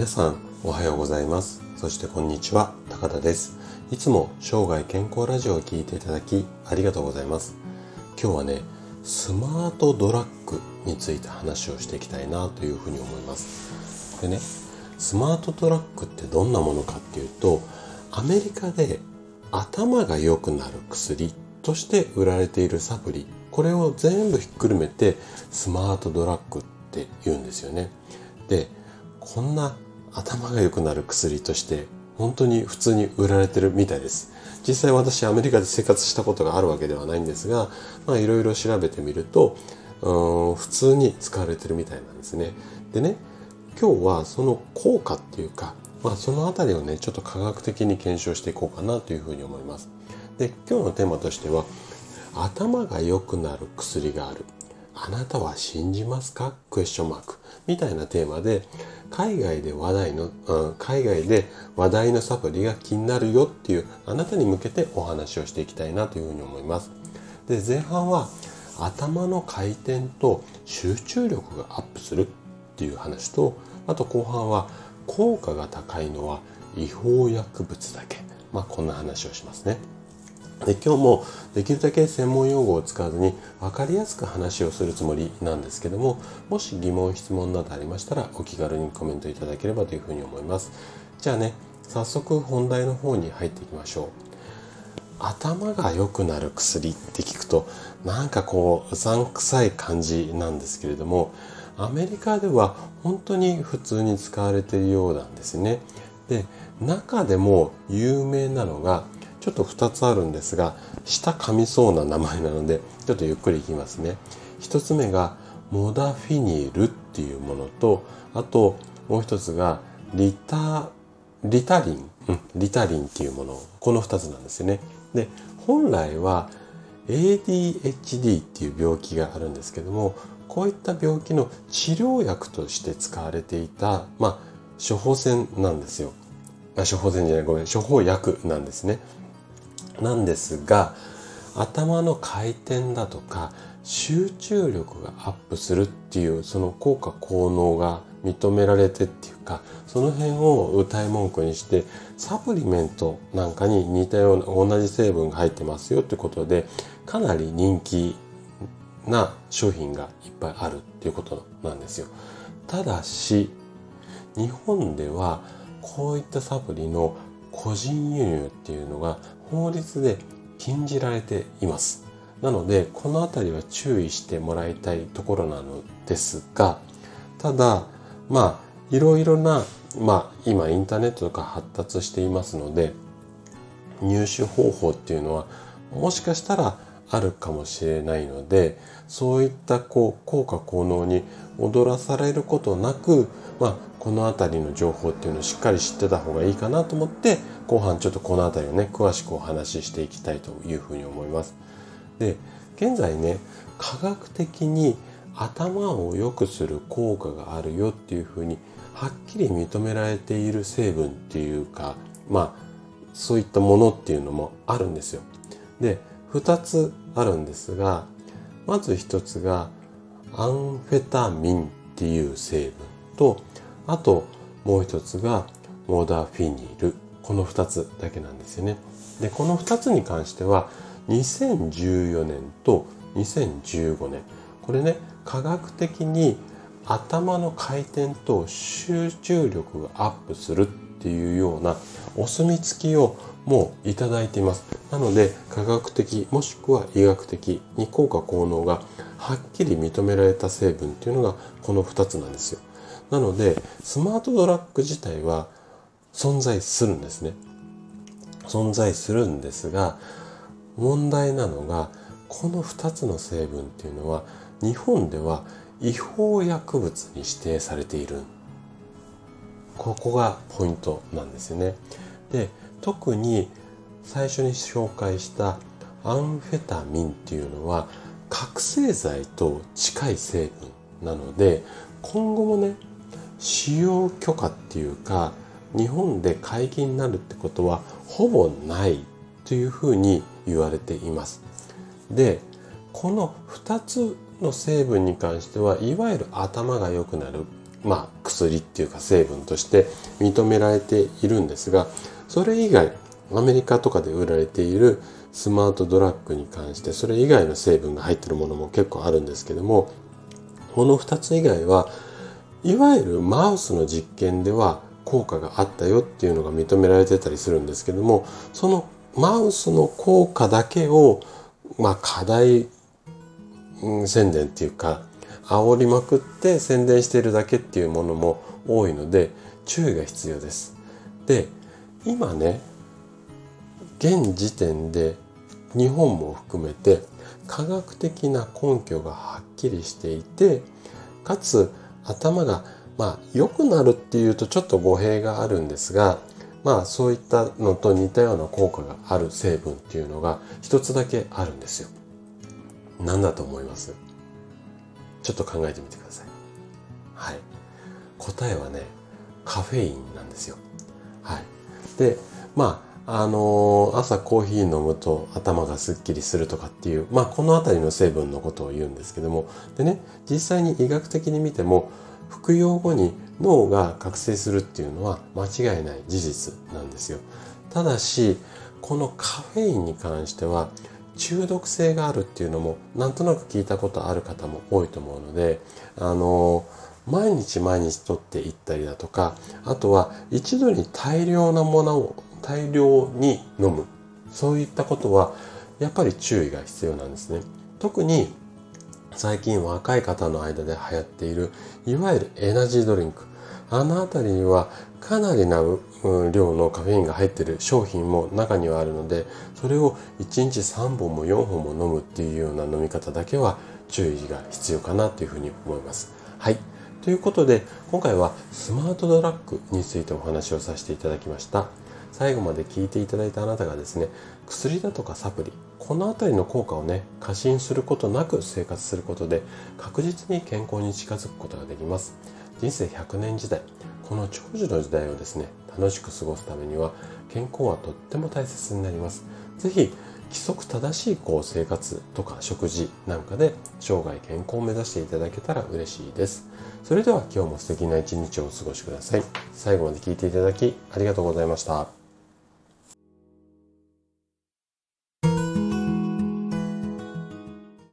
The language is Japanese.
皆さんおはようございます。そしてこんにちは高田です。いつも生涯健康ラジオを聴いていただきありがとうございます。今日はねスマートドラッグについて話をしていきたいなというふうに思います。でねスマートドラッグってどんなものかっていうとアメリカで頭が良くなる薬として売られているサプリこれを全部ひっくるめてスマートドラッグって言うんですよね。でこんな頭が良くなる薬として本当に普通に売られてるみたいです。実際私アメリカで生活したことがあるわけではないんですがいろいろ調べてみるとうん普通に使われてるみたいなんですね。でね今日はその効果っていうか、まあ、その辺りをねちょっと科学的に検証していこうかなというふうに思います。で今日のテーマとしては頭が良くなる薬がある。あなたは信じますか？クエスチョンマークみたいなテーマで海外で話題の、うん、海外で話題のサプリが気になるよっていうあなたに向けてお話をしていきたいなというふうに思います。で前半は頭の回転と集中力がアップするっていう話とあと後半は効果が高いのは違法薬物だけまあこんな話をしますね。で今日もできるだけ専門用語を使わずに分かりやすく話をするつもりなんですけどももし疑問質問などありましたらお気軽にコメントいただければというふうに思います。じゃあね早速本題の方に入っていきましょう。頭が良くなる薬って聞くとなんかこううさんくさい感じなんですけれどもアメリカでは本当に普通に使われているようなんですね。で中でも有名なのがちょっと2つあるんですが下噛みそうな名前なのでちょっとゆっくりいきますね1つ目がモダフィニルっていうものとあともう一つがリタリタリン、うん、リタリンっていうものこの2つなんですよねで本来は ADHD っていう病気があるんですけどもこういった病気の治療薬として使われていた、まあ、処方箋なんですよ。あ処方箋じゃないごめん処方薬なんですね。なんですが頭の回転だとか集中力がアップするっていうその効果効能が認められてっていうかその辺を歌い文句にしてサプリメントなんかに似たような同じ成分が入ってますよってことでかなり人気な商品がいっぱいあるっていうことなんですよ。ただし日本ではこういったサプリの個人輸入っていうのが法律で禁じられています。なので、このあたりは注意してもらいたいところなのですが、ただ、まあ、いろいろな、まあ、今インターネットとか発達していますので、入手方法っていうのは、もしかしたらあるかもしれないので、そういったこう効果効能に踊らされることなく、まあ、この辺りの情報っていうのをしっかり知ってた方がいいかなと思って後半ちょっとこの辺りをね詳しくお話ししていきたいというふうに思います。で現在ね科学的に頭を良くする効果があるよっていうふうにはっきり認められている成分っていうかまあそういったものっていうのもあるんですよ。で2つあるんですがまず1つがアンフェタミンっていう成分とあともう一つがモダフィニル。この2つだけなんですよね。でこの2つに関しては2014年と2015年。これね科学的に頭の回転と集中力がアップするっていうようなお墨付きをもういただいています。なので科学的もしくは医学的に効果効能がはっきり認められた成分っていうのがこの2つなんですよ。なのでスマートドラッグ自体は存在するんですね。存在するんですが問題なのがこの2つの成分っていうのは日本では違法薬物に指定されているここがポイントなんですよねで特に最初に紹介したアンフェタミンっていうのは覚醒剤と近い成分なので今後もね使用許可っていうか日本で解禁になるってことはほぼないというふうに言われています。でこの2つの成分に関してはいわゆる頭が良くなる、まあ、薬っていうか成分として認められているんですがそれ以外アメリカとかで売られているスマートドラッグに関してそれ以外の成分が入ってるものも結構あるんですけどもこの2つ以外はいわゆるマウスの実験では効果があったよっていうのが認められてたりするんですけどもそのマウスの効果だけをまあ課題宣伝っていうか煽りまくって宣伝しているだけっていうものも多いので注意が必要です。で今ね現時点で日本も含めて科学的な根拠がはっきりしていてかつ頭がまあ良くなるっていうとちょっと語弊があるんですがまあそういったのと似たような効果がある成分っていうのが一つだけあるんですよ。何だと思います？ちょっと考えてみてください。はい。答えはね、カフェインなんですよ。はい。で、まあ、あのー、朝コーヒー飲むと頭がすっきりするとかっていう、まあ、この辺りの成分のことを言うんですけども、でね、実際に医学的に見ても、服用後に脳が覚醒するっていうのは間違いない事実なんですよ。ただし、このカフェインに関しては中毒性があるっていうのもなんとなく聞いたことある方も多いと思うのであの毎日毎日取っていったりだとかあとは一度に大量なものを大量に飲む。そういったことはやっぱり注意が必要なんですね。特に最近若い方の間で流行っているいわゆるエナジードリンク。あの辺りにはかなりな量のカフェインが入ってる商品も中にはあるのでそれを1日3本も4本も飲むっていうような飲み方だけは注意が必要かなというふうに思います。はい。ということで今回はスマートドラッグについてお話をさせていただきました。最後まで聞いていただいたあなたがですね薬だとかサプリこの辺りの効果をね過信することなく生活することで確実に健康に近づくことができます人生100年時代この長寿の時代をですね楽しく過ごすためには健康はとっても大切になります。是非規則正しいこう生活とか食事なんかで生涯健康を目指していただけたら嬉しいです。それでは今日も素敵な一日をお過ごしください。最後まで聴いていただきありがとうございました。